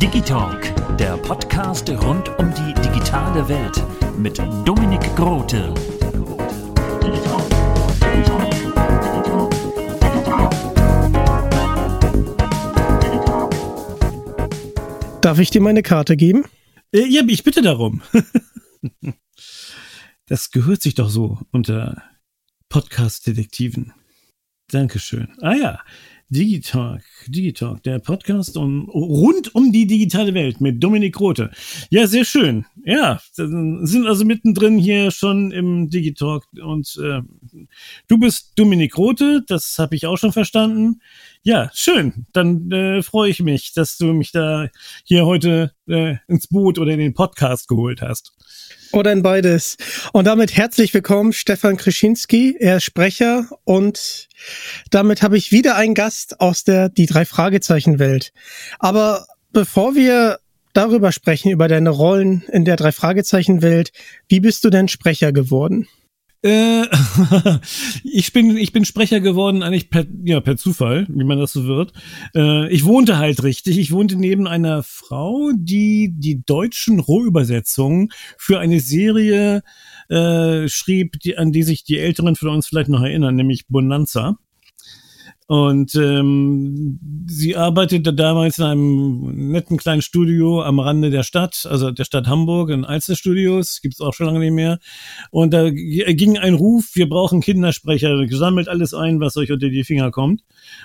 Digitalk, der Podcast rund um die digitale Welt mit Dominik Grote. Darf ich dir meine Karte geben? Äh, ja, ich bitte darum. das gehört sich doch so unter Podcast-Detektiven. Dankeschön. Ah ja, Digitalk, Digitalk, der Podcast um, rund um die digitale Welt mit Dominik Rote. Ja, sehr schön. Ja, sind also mittendrin hier schon im Digitalk und äh, du bist Dominik Rote, das habe ich auch schon verstanden. Ja, schön. Dann äh, freue ich mich, dass du mich da hier heute äh, ins Boot oder in den Podcast geholt hast. Oder in beides. Und damit herzlich willkommen, Stefan Krischinski. Er ist Sprecher und damit habe ich wieder einen Gast aus der Die drei Fragezeichen Welt. Aber bevor wir darüber sprechen, über deine Rollen in der drei Fragezeichen Welt, wie bist du denn Sprecher geworden? Äh, ich bin ich bin Sprecher geworden eigentlich per ja per Zufall, wie man das so wird. Äh, ich wohnte halt richtig. Ich wohnte neben einer Frau, die die deutschen Rohübersetzungen für eine Serie äh, schrieb, die, an die sich die Älteren von uns vielleicht noch erinnern, nämlich Bonanza. Und ähm, sie arbeitete damals in einem netten kleinen Studio am Rande der Stadt, also der Stadt Hamburg, in Alster Studios, gibt's auch schon lange nicht mehr. Und da ging ein Ruf, wir brauchen Kindersprecher, gesammelt alles ein, was euch unter die Finger kommt.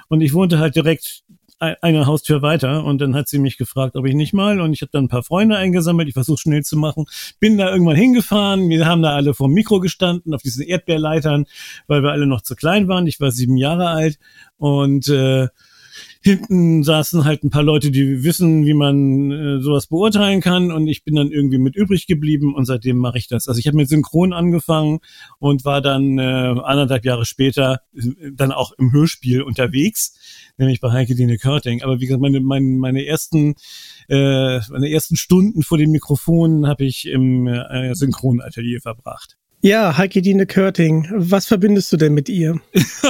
Und ich wohnte halt direkt eine Haustür weiter. Und dann hat sie mich gefragt, ob ich nicht mal. Und ich habe dann ein paar Freunde eingesammelt, ich versuche schnell zu machen, bin da irgendwann hingefahren, wir haben da alle vor Mikro gestanden, auf diesen Erdbeerleitern, weil wir alle noch zu klein waren, ich war sieben Jahre alt. Und äh, hinten saßen halt ein paar Leute, die wissen, wie man äh, sowas beurteilen kann und ich bin dann irgendwie mit übrig geblieben und seitdem mache ich das. Also ich habe mit Synchron angefangen und war dann äh, anderthalb Jahre später äh, dann auch im Hörspiel unterwegs, nämlich bei Heike Dine Körting. Aber wie gesagt, meine, meine, meine ersten äh, meine ersten Stunden vor dem Mikrofon habe ich im äh, Synchronatelier verbracht. Ja, Heike Dine Körting, was verbindest du denn mit ihr?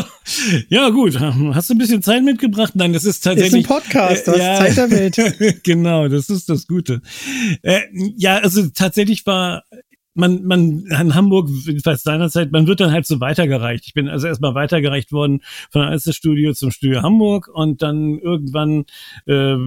ja, gut. Hast du ein bisschen Zeit mitgebracht? Nein, das ist tatsächlich. Ist ein Podcast, das äh, ja, Zeit der Welt. genau, das ist das Gute. Äh, ja, also tatsächlich war man, man in Hamburg, jedenfalls seinerzeit, man wird dann halt so weitergereicht. Ich bin also erstmal weitergereicht worden von der Studio zum Studio Hamburg und dann irgendwann äh,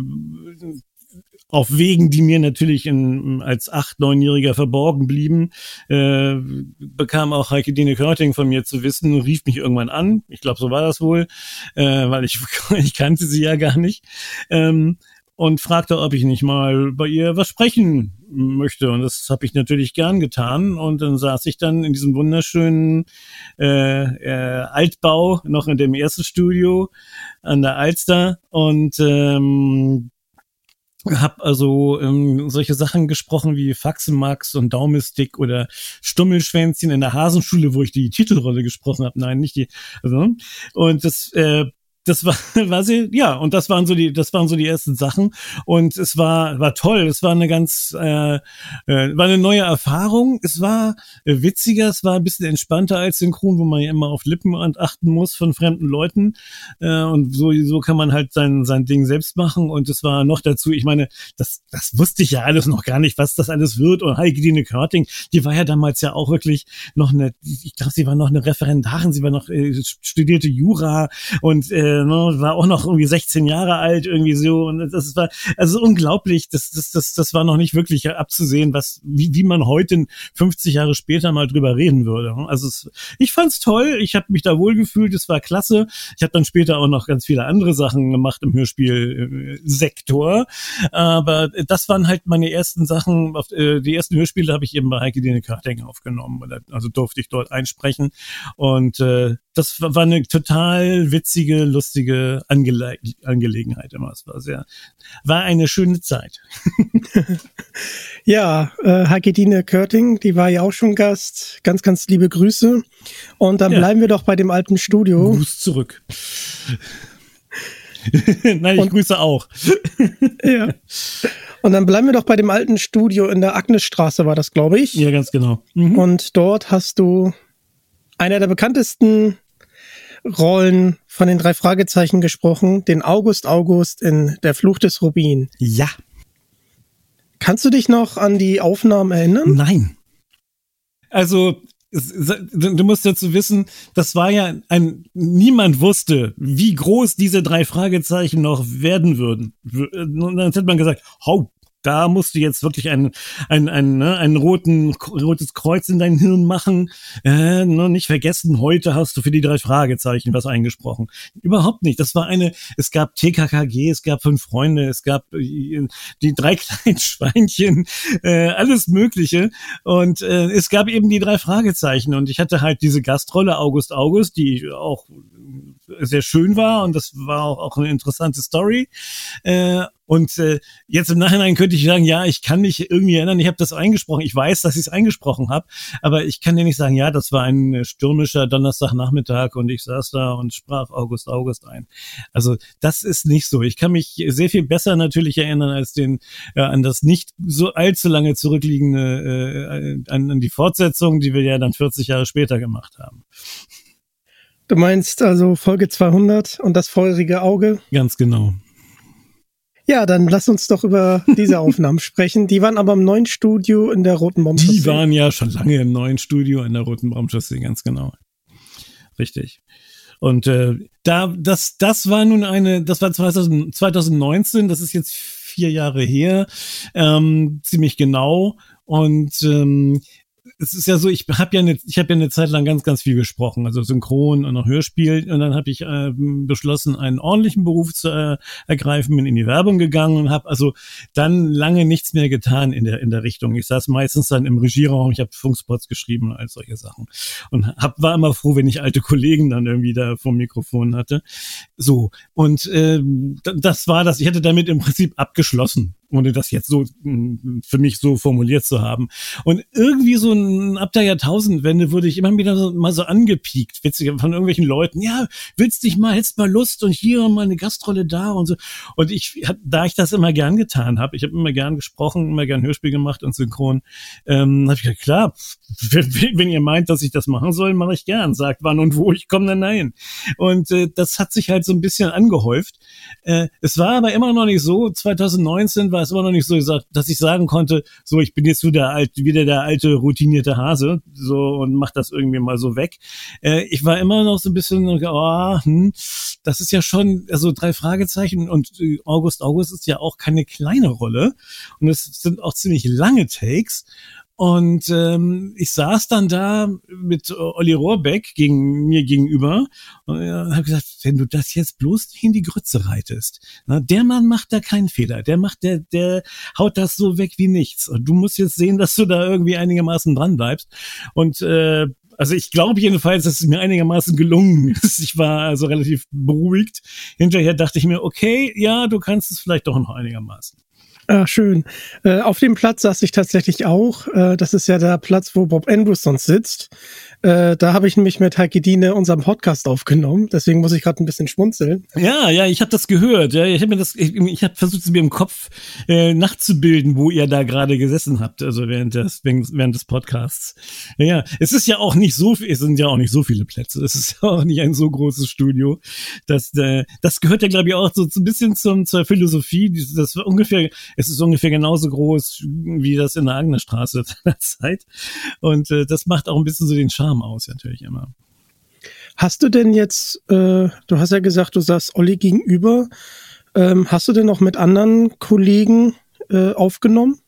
auf Wegen, die mir natürlich in, als acht, neunjähriger verborgen blieben, äh, bekam auch Heike Dine Körting von mir zu wissen und rief mich irgendwann an. Ich glaube, so war das wohl, äh, weil ich, ich kannte sie ja gar nicht. Ähm, und fragte, ob ich nicht mal bei ihr was sprechen möchte. Und das habe ich natürlich gern getan. Und dann saß ich dann in diesem wunderschönen äh, äh, Altbau, noch in dem ersten Studio an der Alster. Und ähm, habe also ähm, solche Sachen gesprochen wie Faxenmax und Daumenstick oder Stummelschwänzchen in der Hasenschule, wo ich die Titelrolle gesprochen habe. Nein, nicht die. Also, und das äh, das war, war sie, ja, und das waren so die, das waren so die ersten Sachen. Und es war, war toll. Es war eine ganz, äh, äh, war eine neue Erfahrung. Es war äh, witziger, es war ein bisschen entspannter als Synchron, wo man ja immer auf Lippen achten muss von fremden Leuten. Äh, und so, so kann man halt sein, sein Ding selbst machen. Und es war noch dazu, ich meine, das, das wusste ich ja alles noch gar nicht, was das alles wird. Und Heike Dine Körting, die war ja damals ja auch wirklich noch eine, ich glaube, sie war noch eine Referendarin, sie war noch äh, studierte Jura und äh, ne, war auch noch irgendwie 16 Jahre alt, irgendwie so. Und das war also unglaublich. Das, das, das, das war noch nicht wirklich abzusehen, was, wie, wie man heute 50 Jahre später mal drüber reden würde. Also es, ich fand's toll, ich habe mich da wohl gefühlt, es war klasse. Ich habe dann später auch noch ganz viele andere Sachen gemacht im Hörspielsektor. Aber das waren halt meine ersten Sachen, äh, die ersten Hörspiele habe ich eben bei Heike Dine Karting aufgenommen. Also durfte ich dort einsprechen. Und äh, das war eine total witzige, lustige Angele Angelegenheit immer. Es war sehr, war eine schöne Zeit. ja, äh, Hagedine Körting, die war ja auch schon Gast. Ganz, ganz liebe Grüße. Und dann ja. bleiben wir doch bei dem alten Studio. Gruß zurück. Nein, ich Und, grüße auch. ja. Und dann bleiben wir doch bei dem alten Studio in der Agnesstraße, war das, glaube ich. Ja, ganz genau. Mhm. Und dort hast du einer der bekanntesten Rollen von den drei Fragezeichen gesprochen, den August August in Der Fluch des Rubin. Ja. Kannst du dich noch an die Aufnahmen erinnern? Nein. Also, du musst dazu wissen, das war ja ein, niemand wusste, wie groß diese drei Fragezeichen noch werden würden. Und dann hätte man gesagt, hau, da musst du jetzt wirklich ein, ein, ein, ne, ein roten, rotes Kreuz in dein Hirn machen. Äh, ne, nicht vergessen, heute hast du für die drei Fragezeichen was eingesprochen. Überhaupt nicht. Das war eine, es gab TKKG, es gab fünf Freunde, es gab äh, die drei kleinen Schweinchen, äh, alles Mögliche. Und äh, es gab eben die drei Fragezeichen. Und ich hatte halt diese Gastrolle August August, die auch sehr schön war und das war auch, auch eine interessante Story. Äh, und äh, jetzt im Nachhinein könnte ich sagen, ja, ich kann mich irgendwie erinnern, ich habe das eingesprochen, ich weiß, dass ich es eingesprochen habe, aber ich kann dir nicht sagen, ja, das war ein stürmischer Donnerstagnachmittag und ich saß da und sprach August August ein. Also das ist nicht so. Ich kann mich sehr viel besser natürlich erinnern als den äh, an das nicht so allzu lange zurückliegende äh, an, an die Fortsetzung, die wir ja dann 40 Jahre später gemacht haben. Du meinst also Folge 200 und das feurige Auge? Ganz genau. Ja, dann lass uns doch über diese Aufnahmen sprechen. Die waren aber im neuen Studio in der Roten Baumchaussee. Die waren ja schon lange im neuen Studio in der Roten Baumchaussee, ganz genau. Richtig. Und äh, da, das, das war nun eine, das war 2000, 2019, das ist jetzt vier Jahre her, ähm, ziemlich genau. Und ähm, es ist ja so, ich habe ja eine, ich habe ja eine Zeit lang ganz, ganz viel gesprochen, also Synchron und auch Hörspiel. Und dann habe ich äh, beschlossen, einen ordentlichen Beruf zu äh, ergreifen, bin in die Werbung gegangen und habe also dann lange nichts mehr getan in der in der Richtung. Ich saß meistens dann im Regieraum, ich habe Funkspots geschrieben und all solche Sachen und hab, war immer froh, wenn ich alte Kollegen dann irgendwie da vom Mikrofon hatte. So und äh, das war das. Ich hatte damit im Prinzip abgeschlossen ohne das jetzt so mm, für mich so formuliert zu haben. Und irgendwie so ein, ab der Jahrtausendwende wurde ich immer wieder so, mal so angepiekt, witzig, von irgendwelchen Leuten. Ja, willst dich mal, hättest mal Lust und hier mal eine Gastrolle da und so. Und ich, da ich das immer gern getan habe, ich habe immer gern gesprochen, immer gern Hörspiel gemacht und synchron, ähm, habe ich gesagt, klar, wenn ihr meint, dass ich das machen soll, mache ich gern. Sagt wann und wo, ich komme dann dahin. Und äh, das hat sich halt so ein bisschen angehäuft. Äh, es war aber immer noch nicht so. 2019 war war es immer noch nicht so, dass ich sagen konnte, so, ich bin jetzt wieder, alt, wieder der alte routinierte Hase, so, und mach das irgendwie mal so weg. Äh, ich war immer noch so ein bisschen, oh, hm, das ist ja schon, also drei Fragezeichen und äh, August August ist ja auch keine kleine Rolle und es sind auch ziemlich lange Takes und ähm, ich saß dann da mit Olli Rohrbeck gegen mir gegenüber und äh, habe gesagt, wenn du das jetzt bloß in die Grütze reitest, na, der Mann macht da keinen Fehler, der macht, der, der haut das so weg wie nichts. Und du musst jetzt sehen, dass du da irgendwie einigermaßen dran bleibst. Und äh, also ich glaube jedenfalls, dass es mir einigermaßen gelungen ist. Ich war also relativ beruhigt. Hinterher dachte ich mir, okay, ja, du kannst es vielleicht doch noch einigermaßen. Ah, schön. Äh, auf dem Platz saß ich tatsächlich auch. Äh, das ist ja der Platz, wo Bob Andrews sonst sitzt. Äh, da habe ich nämlich mit Heike Diene unseren Podcast aufgenommen. Deswegen muss ich gerade ein bisschen schmunzeln. Ja, ja, ich habe das gehört. Ja, ich habe mir das, ich, ich habe versucht, es mir im Kopf äh, nachzubilden, wo ihr da gerade gesessen habt, also während des während des Podcasts. Ja, ja, es ist ja auch nicht so, es sind ja auch nicht so viele Plätze. Es ist ja auch nicht ein so großes Studio. Das, äh, das gehört ja, glaube ich, auch so, so ein bisschen zum zur Philosophie. Das war ungefähr, es ist ungefähr genauso groß wie das in der Agnerstraße der Zeit. Und äh, das macht auch ein bisschen so den Charme aus, natürlich immer. Hast du denn jetzt, äh, du hast ja gesagt, du saßt Olli gegenüber, ähm, hast du denn noch mit anderen Kollegen äh, aufgenommen?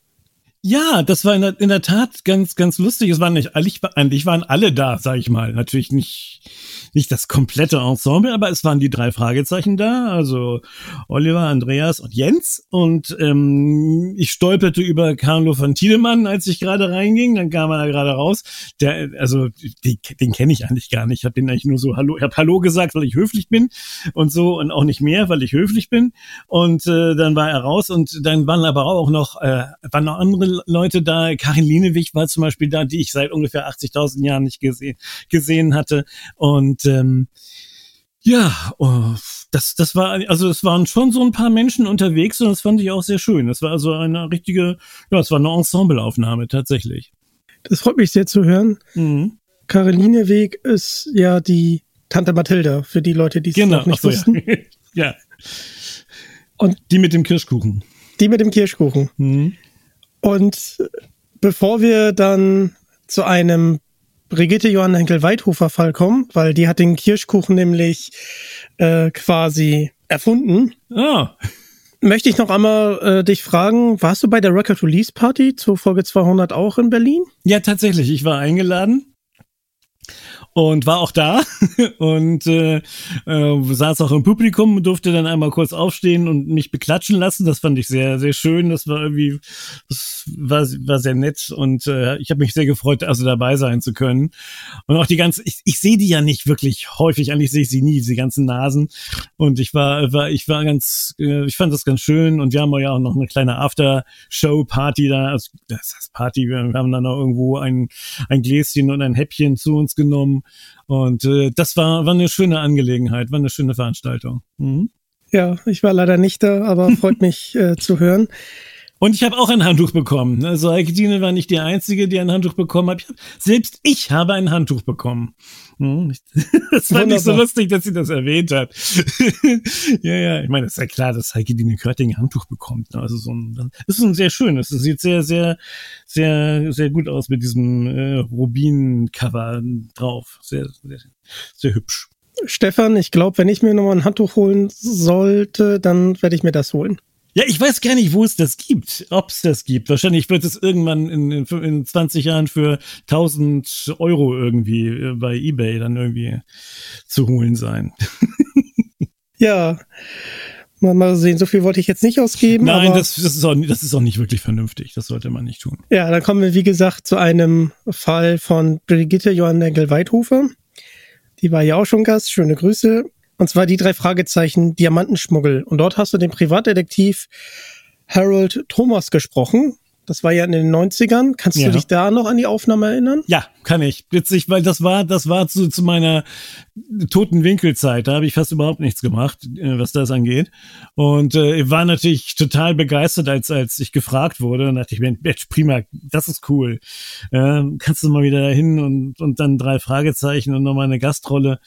Ja, das war in der, in der Tat ganz, ganz lustig. Es waren nicht, eigentlich, eigentlich waren alle da, sag ich mal. Natürlich nicht, nicht das komplette Ensemble, aber es waren die drei Fragezeichen da, also Oliver, Andreas und Jens. Und ähm, ich stolperte über Carlo von Tiedemann, als ich gerade reinging. Dann kam er gerade raus. Der, also die, den kenne ich eigentlich gar nicht. Ich habe den eigentlich nur so Hallo, ich habe Hallo gesagt, weil ich höflich bin und so und auch nicht mehr, weil ich höflich bin. Und äh, dann war er raus und dann waren aber auch noch äh, waren noch andere Leute da. Karin Lienewig war zum Beispiel da, die ich seit ungefähr 80.000 Jahren nicht gesehen gesehen hatte. Und und ähm, ja, oh, das, das war, also es waren schon so ein paar Menschen unterwegs und das fand ich auch sehr schön. Das war also eine richtige, ja, es war eine Ensembleaufnahme tatsächlich. Das freut mich sehr zu hören. Mhm. Caroline Weg ist ja die Tante Mathilda, für die Leute, die es genau, noch nicht so, wussten. Ja. ja. Und die mit dem Kirschkuchen. Die mit dem Kirschkuchen. Mhm. Und bevor wir dann zu einem Brigitte Johann Henkel-Weidhofer-Fall kommen, weil die hat den Kirschkuchen nämlich äh, quasi erfunden. Ah. Möchte ich noch einmal äh, dich fragen, warst du bei der Record Release Party zur Folge 200 auch in Berlin? Ja, tatsächlich. Ich war eingeladen und war auch da und äh, äh, saß auch im Publikum, durfte dann einmal kurz aufstehen und mich beklatschen lassen. Das fand ich sehr, sehr schön. Das war irgendwie, das war, war sehr nett und äh, ich habe mich sehr gefreut, also dabei sein zu können. Und auch die ganze, ich, ich sehe die ja nicht wirklich häufig, eigentlich sehe ich sie nie, diese ganzen Nasen. Und ich war, war, ich war ganz, äh, ich fand das ganz schön und wir haben ja auch noch eine kleine After-Show-Party da, also das heißt Party, wir haben dann auch irgendwo ein, ein Gläschen und ein Häppchen zu uns genommen und äh, das war, war eine schöne Angelegenheit, war eine schöne Veranstaltung. Mhm. Ja, ich war leider nicht da, aber freut mich äh, zu hören. Und ich habe auch ein Handtuch bekommen. Also Heiketine war nicht die Einzige, die ein Handtuch bekommen hat. Selbst ich habe ein Handtuch bekommen. Hm, das fand Wunderbar. ich so lustig, dass sie das erwähnt hat. ja, ja, ich meine, es ist ja klar, dass Heike Dine Körting ein Handtuch bekommt. Ne? Also so ein, das ist ein sehr schönes. Es sieht sehr, sehr, sehr, sehr gut aus mit diesem äh, Rubin-Cover drauf. Sehr, sehr, sehr hübsch. Stefan, ich glaube, wenn ich mir nochmal ein Handtuch holen sollte, dann werde ich mir das holen. Ja, ich weiß gar nicht, wo es das gibt, ob es das gibt. Wahrscheinlich wird es irgendwann in, in, in 20 Jahren für 1000 Euro irgendwie äh, bei eBay dann irgendwie zu holen sein. ja, mal, mal sehen. So viel wollte ich jetzt nicht ausgeben. Nein, das, das, ist auch, das ist auch nicht wirklich vernünftig. Das sollte man nicht tun. Ja, dann kommen wir, wie gesagt, zu einem Fall von Brigitte Johann Engel-Weidhofer. Die war ja auch schon Gast. Schöne Grüße. Und zwar die drei Fragezeichen Diamantenschmuggel. Und dort hast du den Privatdetektiv Harold Thomas gesprochen. Das war ja in den 90ern. Kannst ja. du dich da noch an die Aufnahme erinnern? Ja, kann ich. Witzig, weil das war, das war zu, zu meiner toten Winkelzeit. Da habe ich fast überhaupt nichts gemacht, äh, was das angeht. Und äh, war natürlich total begeistert, als, als ich gefragt wurde. Und dachte ich mir, Mensch, prima, das ist cool. Äh, kannst du mal wieder dahin und, und dann drei Fragezeichen und nochmal eine Gastrolle.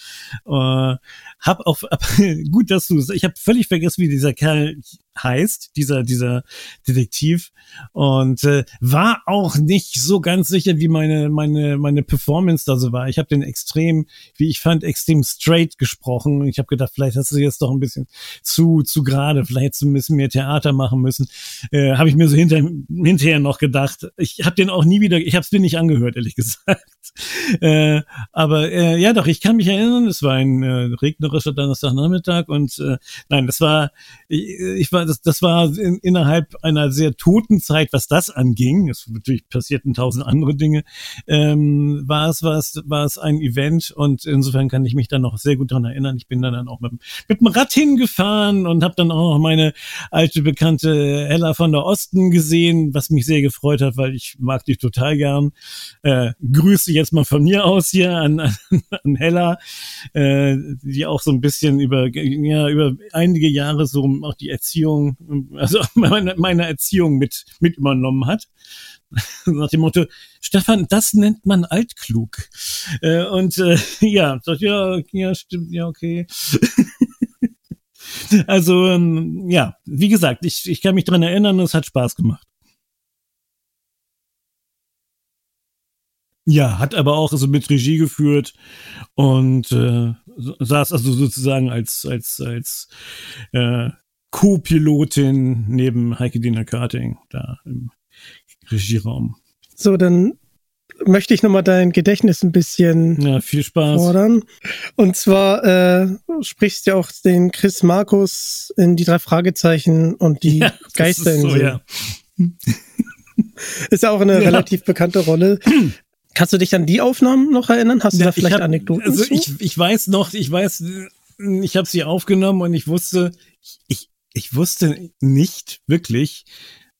Äh, hab auf, gut, dass du, ich habe völlig vergessen, wie dieser Kerl heißt, dieser, dieser Detektiv und äh, war auch nicht so ganz sicher, wie meine, meine, meine Performance da so war. Ich habe den extrem, wie ich fand, extrem straight gesprochen. Ich habe gedacht, vielleicht hast du jetzt doch ein bisschen zu, zu gerade, vielleicht ein bisschen mehr Theater machen müssen. Äh, habe ich mir so hinter, hinterher noch gedacht. Ich habe den auch nie wieder, ich habe es mir nicht angehört, ehrlich gesagt. äh, aber äh, ja, doch, ich kann mich erinnern, es war ein äh, regnerischer Donnerstagnachmittag und äh, nein, das war, ich, ich war, das, das war in, innerhalb einer sehr toten Zeit, was das anging. Es natürlich passierten tausend andere Dinge. Ähm, war es, war es, war es ein Event und insofern kann ich mich dann noch sehr gut daran erinnern. Ich bin dann auch mit, mit dem Rad hingefahren und habe dann auch noch meine alte bekannte Hella von der Osten gesehen, was mich sehr gefreut hat, weil ich mag die total gern. Äh, Grüße jetzt mal von mir aus hier an, an, an Hella, äh, die auch so ein bisschen über, ja, über einige Jahre so auch die Erziehung, also meine, meine Erziehung mit, mit übernommen hat. Nach dem Motto, Stefan, das nennt man altklug. Äh, und äh, ja, sagt, ja, ja, stimmt, ja, okay. also, ähm, ja, wie gesagt, ich, ich kann mich dran erinnern, es hat Spaß gemacht. Ja, hat aber auch also mit Regie geführt und äh, saß also sozusagen als als als äh, Co-Pilotin neben Heike Dina Karting da im Regieraum. So, dann möchte ich nochmal dein Gedächtnis ein bisschen ja, viel Spaß. fordern. Und zwar äh, sprichst ja auch den Chris Markus in die drei Fragezeichen und die ja, Geisterinsel. So, ja. ist ja auch eine ja. relativ bekannte Rolle. Kannst du dich an die Aufnahmen noch erinnern? Hast du ja, da vielleicht hab, Anekdoten? Also zu? ich, ich weiß noch, ich weiß, ich habe sie aufgenommen und ich wusste, ich, ich wusste nicht wirklich,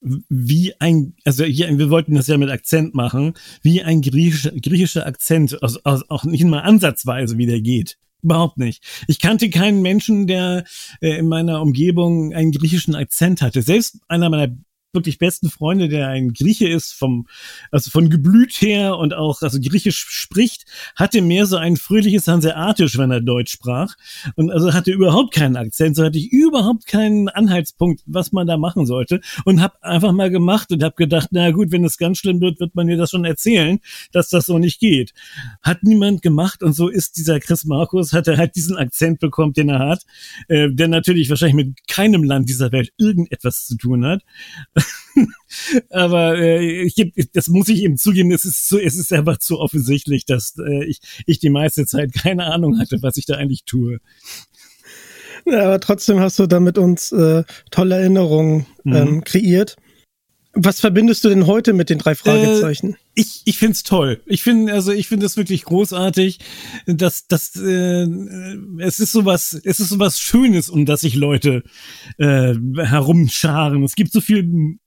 wie ein, also hier, wir wollten das ja mit Akzent machen, wie ein griechischer, griechischer Akzent, also, also auch nicht mal ansatzweise, wie der geht. Überhaupt nicht. Ich kannte keinen Menschen, der äh, in meiner Umgebung einen griechischen Akzent hatte. Selbst einer meiner wirklich besten Freunde, der ein Grieche ist, vom, also von Geblüt her und auch, also Griechisch spricht, hatte mehr so ein fröhliches Hanseatisch, wenn er Deutsch sprach. Und also hatte überhaupt keinen Akzent, so hatte ich überhaupt keinen Anhaltspunkt, was man da machen sollte. Und habe einfach mal gemacht und habe gedacht, na gut, wenn es ganz schlimm wird, wird man mir das schon erzählen, dass das so nicht geht. Hat niemand gemacht und so ist dieser Chris Markus, hat er halt diesen Akzent bekommen, den er hat, äh, der natürlich wahrscheinlich mit keinem Land dieser Welt irgendetwas zu tun hat. Aber äh, ich, das muss ich eben zugeben, es ist, so, es ist einfach zu offensichtlich, dass äh, ich, ich die meiste Zeit keine Ahnung hatte, was ich da eigentlich tue. Ja, aber trotzdem hast du damit uns äh, tolle Erinnerungen mhm. ähm, kreiert. Was verbindest du denn heute mit den drei Fragezeichen? Äh, ich ich find's toll. Ich finde also ich finde es wirklich großartig, dass dass äh, es ist sowas es ist sowas Schönes, um das sich Leute äh, herumscharen. Es gibt so viel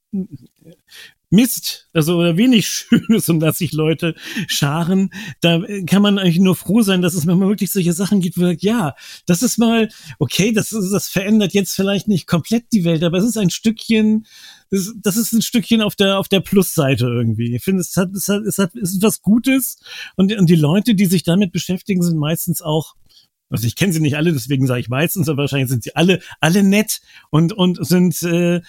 Mist, also wenig Schönes, um das sich Leute scharen. Da kann man eigentlich nur froh sein, dass es manchmal wirklich solche Sachen gibt, wo sagt, ja, das ist mal, okay, das, ist, das verändert jetzt vielleicht nicht komplett die Welt, aber es ist ein Stückchen, das, das ist ein Stückchen auf der, auf der Plusseite irgendwie. Ich finde, es hat, es hat, es hat, es ist was Gutes und, und die Leute, die sich damit beschäftigen, sind meistens auch also ich kenne sie nicht alle, deswegen sage ich meistens, aber wahrscheinlich sind sie alle alle nett und und sind äh, äh,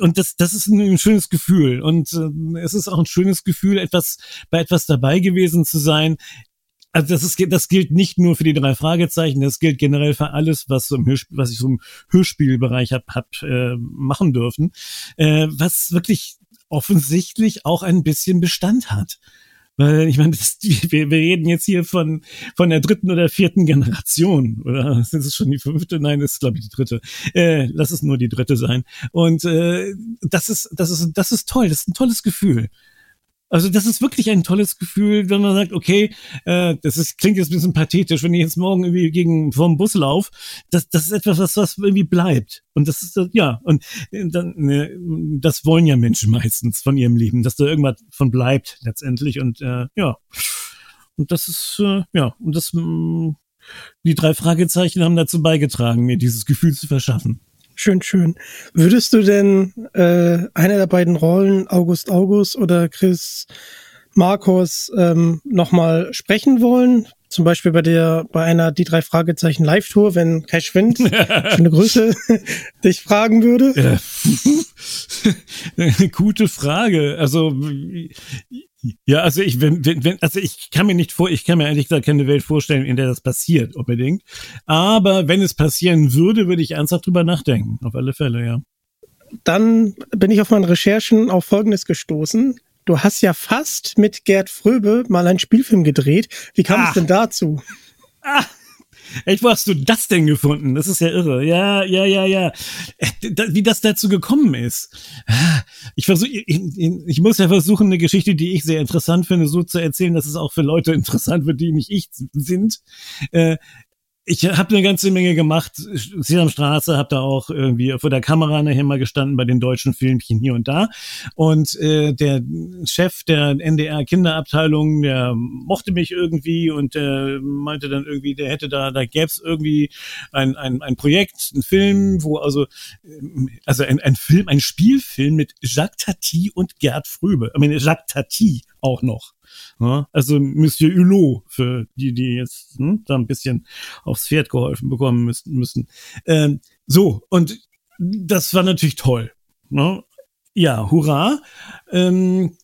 und das das ist ein, schönes Gefühl und äh, es ist auch ein schönes Gefühl, etwas bei etwas dabei gewesen zu sein. Also das ist das gilt nicht nur für die drei Fragezeichen, das gilt generell für alles, was so im Hörspiel, was ich so im Hörspielbereich hab, hab äh, machen dürfen, äh, was wirklich offensichtlich auch ein bisschen Bestand hat. Weil ich meine, das, wir, wir reden jetzt hier von, von der dritten oder vierten Generation. Oder ist es schon die fünfte? Nein, das ist, glaube ich, die dritte. Äh, lass es nur die dritte sein. Und äh, das ist, das ist, das ist toll, das ist ein tolles Gefühl. Also das ist wirklich ein tolles Gefühl, wenn man sagt, okay, äh, das ist, klingt jetzt ein bisschen pathetisch, wenn ich jetzt morgen irgendwie gegen vom Bus lauf, das, das ist etwas, was, was irgendwie bleibt. Und das ist ja, und dann, ne, das wollen ja Menschen meistens von ihrem Leben, dass da irgendwas von bleibt letztendlich. Und äh, ja, und das ist äh, ja, und das mh, mm, die drei Fragezeichen haben dazu beigetragen, mir dieses Gefühl zu verschaffen. Schön, schön. Würdest du denn äh, einer der beiden Rollen, August August oder Chris Markus, ähm, nochmal sprechen wollen? Zum Beispiel bei der, bei einer die drei Fragezeichen Live-Tour, wenn Kai Schwind, schöne Grüße, dich fragen würde? Ja. Gute Frage. Also ja, also ich, wenn, wenn, also ich kann mir nicht vor, ich kann mir ehrlich gesagt keine Welt vorstellen, in der das passiert, unbedingt. Aber wenn es passieren würde, würde ich ernsthaft drüber nachdenken. Auf alle Fälle, ja. Dann bin ich auf meinen Recherchen auf Folgendes gestoßen. du hast ja fast mit Gerd Fröbe mal einen Spielfilm gedreht. Wie kam Ah. es denn dazu? Ah, echt, wo hast du das denn gefunden? Das ist ja irre. Ja, ja, ja, ja. Äh, Wie das dazu gekommen ist. Ah, Ich versuche, ich, ich- ich muss ja versuchen, eine Geschichte, die ich sehr interessant finde, so zu erzählen, dass es auch für Leute interessant wird, die nicht ich sind. Äh, ich habe eine ganze Menge gemacht. Sesamstraße, habe da auch irgendwie vor der Kamera nachher mal gestanden bei den deutschen Filmchen hier und da. Und äh, der Chef der NDR Kinderabteilung, der mochte mich irgendwie und der meinte dann irgendwie, der hätte da, da gäbe es irgendwie ein, ein, ein Projekt, ein Film, wo also, ähm, also ein, ein Film, ein Spielfilm mit Jacques Tati und Gerd Fröbe. Ich meine, Jacques Tati auch noch. Ja, also Monsieur Hulot, für die, die jetzt hm, da ein bisschen aufs Pferd geholfen bekommen müssen. müssen. Ähm, so, und das war natürlich toll. Ne? Ja, hurra. Ähm,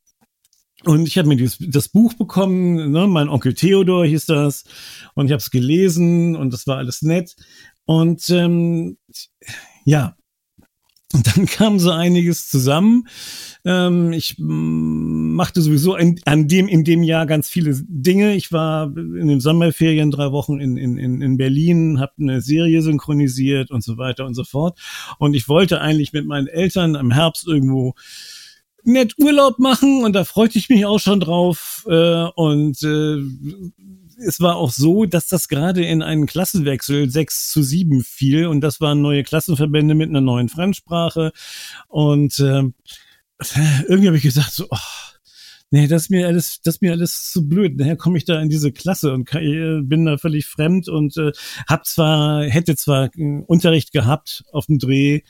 und ich habe mir dieses, das Buch bekommen, ne? mein Onkel Theodor hieß das, und ich habe es gelesen und das war alles nett. Und ähm, ja, und dann kam so einiges zusammen. Ähm, ich mm, machte sowieso in, an dem, in dem Jahr ganz viele Dinge. Ich war in den Sommerferien drei Wochen in, in, in in Berlin, habe eine Serie synchronisiert und so weiter und so fort. Und ich wollte eigentlich mit meinen Eltern im Herbst irgendwo nett Urlaub machen und da freute ich mich auch schon drauf. Äh, und äh, es war auch so, dass das gerade in einen Klassenwechsel 6 zu 7 fiel und das waren neue Klassenverbände mit einer neuen Fremdsprache und äh, irgendwie habe ich gesagt so, oh, nee, das ist mir alles, das ist mir alles zu blöd. Nachher komme ich da in diese Klasse und kann, äh, bin da völlig fremd und äh, hab zwar, hätte zwar äh, Unterricht gehabt auf dem Dreh,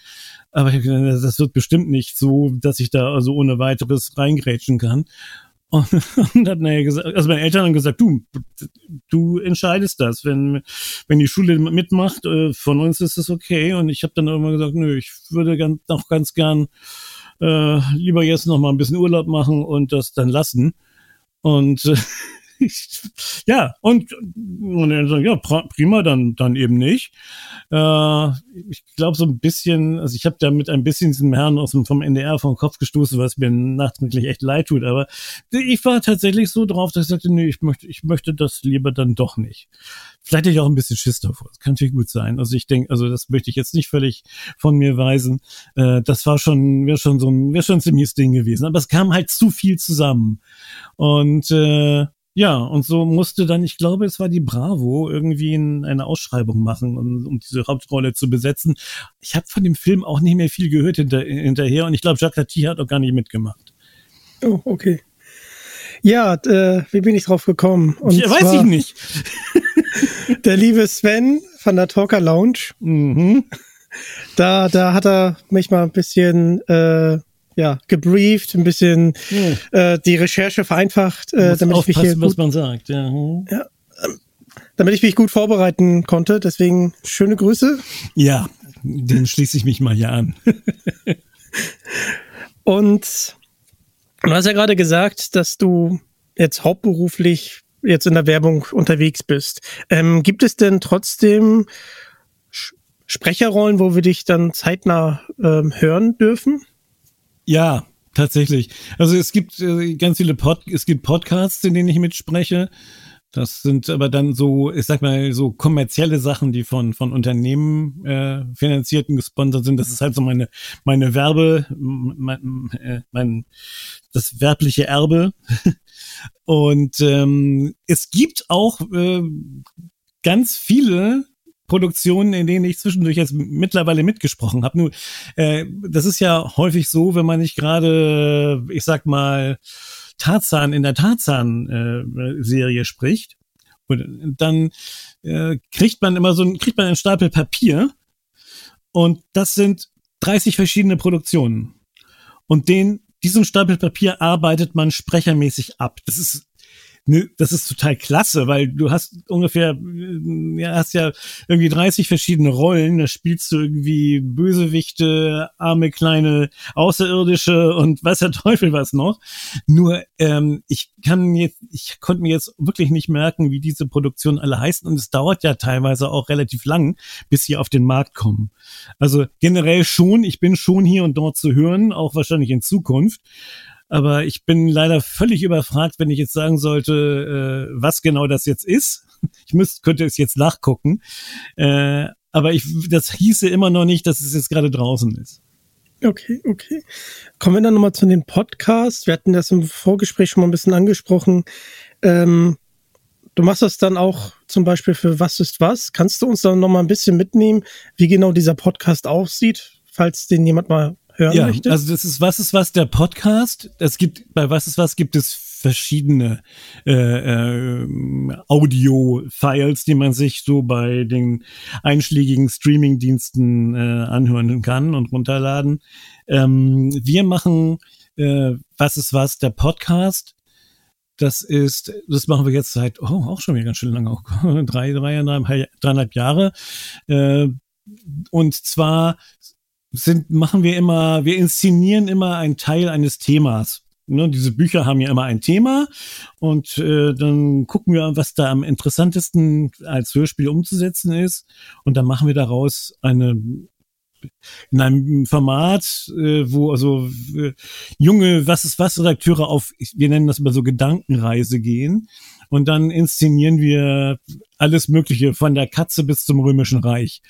aber das wird bestimmt nicht so, dass ich da also ohne weiteres reingrätschen kann. Und, und hat nachher gesagt, also meine Eltern haben gesagt, du, du entscheidest das, wenn wenn die Schule mitmacht, äh, von uns ist es okay. Und ich habe dann irgendwann gesagt, nö, ich würde ganz, auch ganz gern äh, lieber jetzt noch mal ein bisschen Urlaub machen und das dann lassen. Und äh, ja, und, und dann sagen, ja, prima, dann, dann eben nicht. Äh, ich glaube so ein bisschen, also ich habe da mit ein bisschen diesem Herrn aus dem, vom NDR vom Kopf gestoßen, was mir nachträglich echt leid tut, aber ich war tatsächlich so drauf, dass ich sagte, nee, ich möchte, ich möchte das lieber dann doch nicht. Vielleicht hätte ich auch ein bisschen Schiss davor. Das kann natürlich gut sein. Also ich denke, also das möchte ich jetzt nicht völlig von mir weisen. Äh, das war schon, wäre schon so ein, wäre schon ein ziemliches Ding gewesen. Aber es kam halt zu viel zusammen. Und äh, ja, und so musste dann, ich glaube, es war die Bravo, irgendwie in, eine Ausschreibung machen, um, um diese Hauptrolle zu besetzen. Ich habe von dem Film auch nicht mehr viel gehört hinter, hinterher und ich glaube, Jacques Tati hat auch gar nicht mitgemacht. Oh, okay. Ja, äh, wie bin ich drauf gekommen? Und ja, weiß ich nicht. Der liebe Sven von der Talker Lounge. Mhm. Da, da hat er mich mal ein bisschen äh, ja, gebrieft, ein bisschen äh, die Recherche vereinfacht, äh, damit, ich mich hier aufpassen, was gut, man sagt. Ja. hm. damit ich mich gut vorbereiten konnte. Deswegen schöne Grüße. ja, den schließe ich mich mal hier an. Und du hast ja gerade gesagt, dass du jetzt hauptberuflich jetzt in der Werbung unterwegs bist. Ähm, gibt es denn trotzdem Sprecherrollen, wo wir dich dann zeitnah ähm, hören dürfen? Ja, tatsächlich. Also es gibt äh, ganz viele Pod es gibt Podcasts, in denen ich mitspreche. Das sind aber dann so, ich sag mal, so kommerzielle Sachen, die von von Unternehmen äh, finanziert und gesponsert sind. Das ist halt so meine meine Werbe, mein, äh, mein das werbliche Erbe. Und ähm, es gibt auch äh, ganz viele Produktionen, in denen ich zwischendurch jetzt mittlerweile mitgesprochen habe. Nur, äh, das ist ja häufig so, wenn man nicht gerade, ich sag mal, Tarzan in der Tarzan-Serie spricht, und dann äh, kriegt man immer so ein, kriegt man einen Stapel Papier und das sind 30 verschiedene Produktionen. Und den, diesen Stapel Papier arbeitet man sprechermäßig ab. Das ist ne, das ist total klasse, weil du hast ungefähr, äh, ja, hast ja irgendwie 30 verschiedene Rollen. Da spielst du irgendwie Bösewichte, arme kleine Außerirdische und weiß der Teufel was noch. Nur ähm, ich kann jetzt, ich konnte mir jetzt wirklich nicht merken, wie diese Produktionen alle heißen und es dauert ja teilweise auch relativ lang, bis sie auf den Markt kommen. Also generell schon, ich bin schon hier und dort zu hören, auch wahrscheinlich in Zukunft. Aber ich bin leider völlig überfragt, wenn ich jetzt sagen sollte, äh, was genau das jetzt ist. Ich müsste, könnte es jetzt nachgucken. Äh, aber ich, das hieße immer noch nicht, dass es jetzt gerade draußen ist. Okay, okay. Kommen wir dann nochmal zu den Podcasts. Wir hatten das im Vorgespräch schon mal ein bisschen angesprochen. Ähm, du machst das dann auch zum Beispiel für Was ist was. Kannst du uns dann nochmal ein bisschen mitnehmen, wie genau dieser Podcast aussieht, falls den jemand mal hören ja, möchte? Also das ist Was ist was der Podcast. Es gibt bei Was ist was gibt es verschiedene äh, äh, Audio-Files, die man sich so bei den einschlägigen Streaming-Diensten äh, anhören kann und runterladen. Ähm, wir machen äh, Was ist was der Podcast. Das ist, das machen wir jetzt seit, oh, auch schon wieder ganz schön lange, auch drei, drei, dreieinhalb, dreieinhalb Jahre. Äh, und zwar sind, machen wir immer, wir inszenieren immer einen Teil eines Themas. Ne, diese Bücher haben ja immer ein Thema und äh, dann gucken wir, was da am interessantesten als Hörspiel umzusetzen ist und dann machen wir daraus eine in einem Format, äh, wo also äh, junge Was ist was Redakteure auf, wir nennen das immer so Gedankenreise gehen und dann inszenieren wir alles Mögliche, von der Katze bis zum Römischen Reich.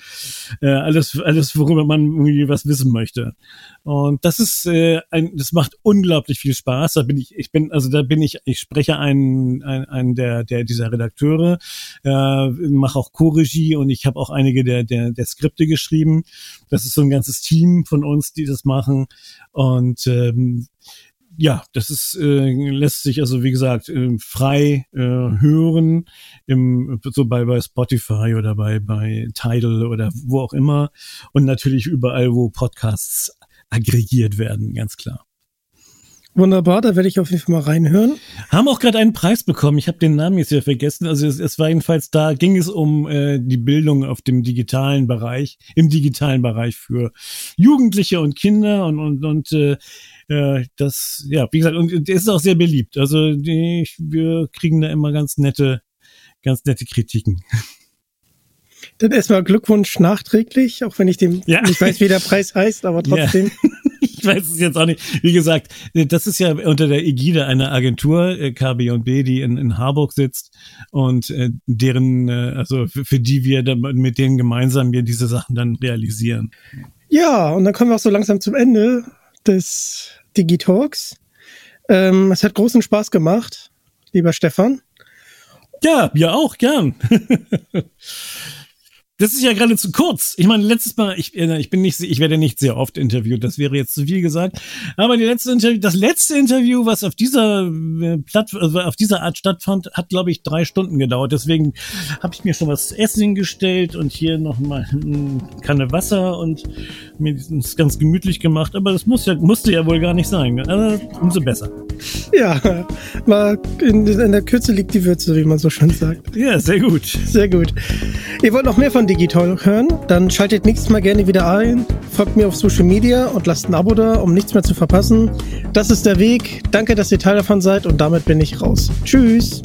Äh, alles, alles, worüber man irgendwie was wissen möchte. Und das ist äh, ein, das macht unglaublich viel Spaß. Da bin ich, ich bin, also da bin ich, ich spreche einen, einen, einen der, der dieser Redakteure, äh, mache auch Co-Regie und ich habe auch einige der, der, der Skripte geschrieben. Das ist so ein ganzes Team von uns, die das machen. Und ähm, ja, das ist äh, lässt sich also wie gesagt äh, frei äh, hören im so bei bei Spotify oder bei bei Tidal oder wo auch immer und natürlich überall wo Podcasts aggregiert werden, ganz klar. Wunderbar, da werde ich auf jeden Fall mal reinhören. Haben auch gerade einen Preis bekommen. Ich habe den Namen jetzt wieder vergessen. Also es, es war jedenfalls da ging es um äh, die Bildung auf dem digitalen Bereich, im digitalen Bereich für Jugendliche und Kinder und und und äh, äh das ja wie gesagt und es ist auch sehr beliebt. Also die, wir kriegen da immer ganz nette ganz nette Kritiken. Dann erstmal Glückwunsch nachträglich, auch wenn ich dem ja. nicht weiß, wie der Preis heißt, aber trotzdem. Ja. Ich weiß es jetzt auch nicht. Wie gesagt, das ist ja unter der Ägide einer Agentur, äh, KB&B, die in, in Harburg sitzt und äh, deren, äh, also für, für die wir dann mit denen gemeinsam wir diese Sachen dann realisieren. Ja, und dann kommen wir auch so langsam zum Ende des Digitalks. Ähm, es hat großen Spaß gemacht, lieber Stefan. Ja, mir auch, gern. Das ist ja gerade zu kurz. Ich meine, letztes Mal, ich, äh, ich bin nicht, ich werde nicht sehr oft interviewt, das wäre jetzt zu viel gesagt. Aber die letzte Interview, das letzte Interview, was auf dieser äh, Platt, also auf dieser Art stattfand, hat, glaube ich, drei Stunden gedauert. Deswegen habe ich mir schon was Essen hingestellt und hier noch mal eine Kanne Wasser und mir das ganz gemütlich gemacht. Aber das muss ja, musste ja wohl gar nicht sein. Aber umso besser. Ja, mal in, in der Kürze liegt die Würze, wie man so schön sagt. Ja, sehr gut. Sehr gut. Ihr wollt noch mehr von Digital hören, dann schaltet nächstes Mal gerne wieder ein, folgt mir auf Social Media und lasst ein Abo da, um nichts mehr zu verpassen. Das ist der Weg. Danke, dass ihr Teil davon seid und damit bin ich raus. Tschüss.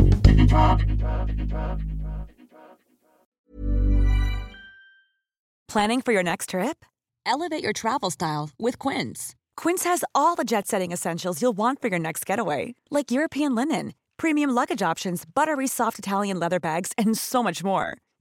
Planning for your next trip? Elevate your travel style with Quince. Quince has all the jet-setting essentials you'll want for your next getaway, like European linen, premium luggage options, buttery soft Italian leather bags, and so much more.